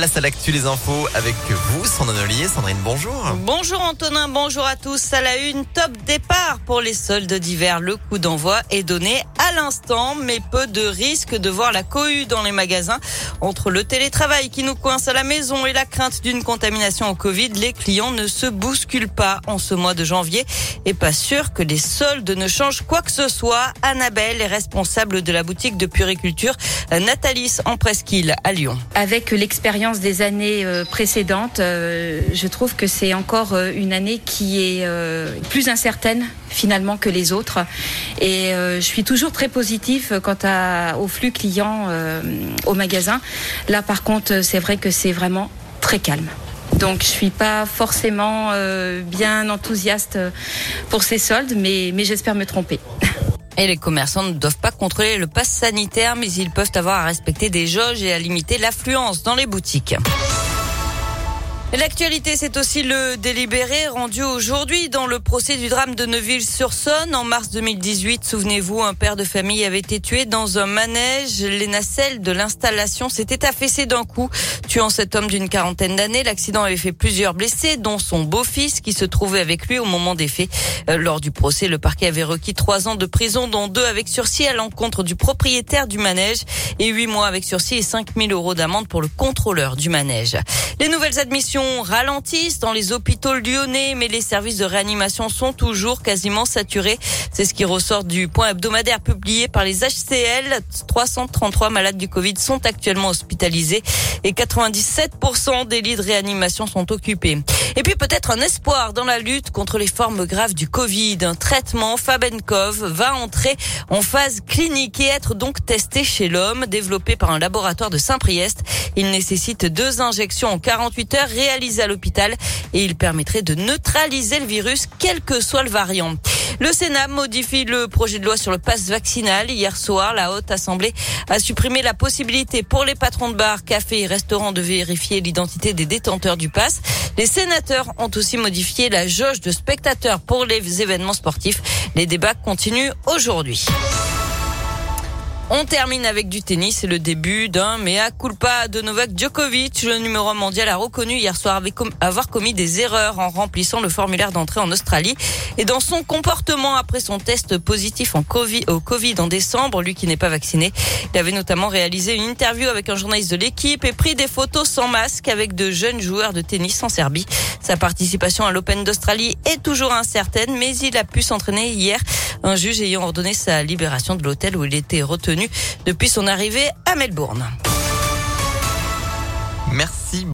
Place à l'actu les infos avec vous, Sandrine Ollier. Sandrine, bonjour. Bonjour Antonin, bonjour à tous. À la une, top départ pour les soldes d'hiver. Le coup d'envoi est donné à l'instant, mais peu de risque de voir la cohue dans les magasins. Entre le télétravail qui nous coince à la maison et la crainte d'une contamination au Covid, les clients ne se bousculent pas en ce mois de janvier et pas sûr que les soldes ne changent quoi que ce soit. Annabelle est responsable de la boutique de puriculture Natalis en Presqu'île à Lyon. Avec l'expérience des années euh, précédentes, euh, je trouve que c'est encore euh, une année qui est plus incertaine finalement que les autres. Et je suis toujours très positif quant à, au flux client au magasin. Là par contre, c'est vrai que c'est vraiment très calme. Donc je suis pas forcément bien enthousiaste pour ces soldes, mais, mais j'espère me tromper. Et les commerçants ne doivent pas contrôler le pass sanitaire, mais ils peuvent avoir à respecter des jauges et à limiter l'affluence dans les boutiques. L'actualité, c'est aussi le délibéré rendu aujourd'hui dans le procès du drame de Neuville-sur-Saône. En mars 2018, souvenez-vous, un père de famille avait été tué dans un manège. Les nacelles de l'installation s'étaient affaissées d'un coup, tuant cet homme d'une quarantaine d'années. L'accident avait fait plusieurs blessés, dont son beau-fils qui se trouvait avec lui au moment des faits. Euh, lors du procès, le parquet avait requis trois ans de prison, dont deux avec sursis à l'encontre du propriétaire du manège et huit mois avec sursis et 5 000 euros d'amende pour le contrôleur du manège. Les nouvelles admissions ralentissent dans les hôpitaux lyonnais, mais les services de réanimation sont toujours quasiment saturés. C'est ce qui ressort du point hebdomadaire publié par les HCL. 333 malades du Covid sont actuellement hospitalisés et 97% des lits de réanimation sont occupés. Et puis peut-être un espoir dans la lutte contre les formes graves du Covid. Un traitement Fabenkov va entrer en phase clinique et être donc testé chez l'homme, développé par un laboratoire de Saint-Priest. Il nécessite deux injections en 48 heures à l'hôpital et il permettrait de neutraliser le virus quel que soit le variant. Le Sénat modifie le projet de loi sur le passe vaccinal. Hier soir, la Haute Assemblée a supprimé la possibilité pour les patrons de bars, cafés et restaurants de vérifier l'identité des détenteurs du pass. Les sénateurs ont aussi modifié la jauge de spectateurs pour les événements sportifs. Les débats continuent aujourd'hui. On termine avec du tennis et le début d'un mea culpa de Novak Djokovic. Le numéro mondial a reconnu hier soir avoir commis des erreurs en remplissant le formulaire d'entrée en Australie et dans son comportement après son test positif au Covid en décembre, lui qui n'est pas vacciné. Il avait notamment réalisé une interview avec un journaliste de l'équipe et pris des photos sans masque avec de jeunes joueurs de tennis en Serbie. Sa participation à l'Open d'Australie est toujours incertaine, mais il a pu s'entraîner hier. Un juge ayant ordonné sa libération de l'hôtel où il était retenu depuis son arrivée à Melbourne. Merci.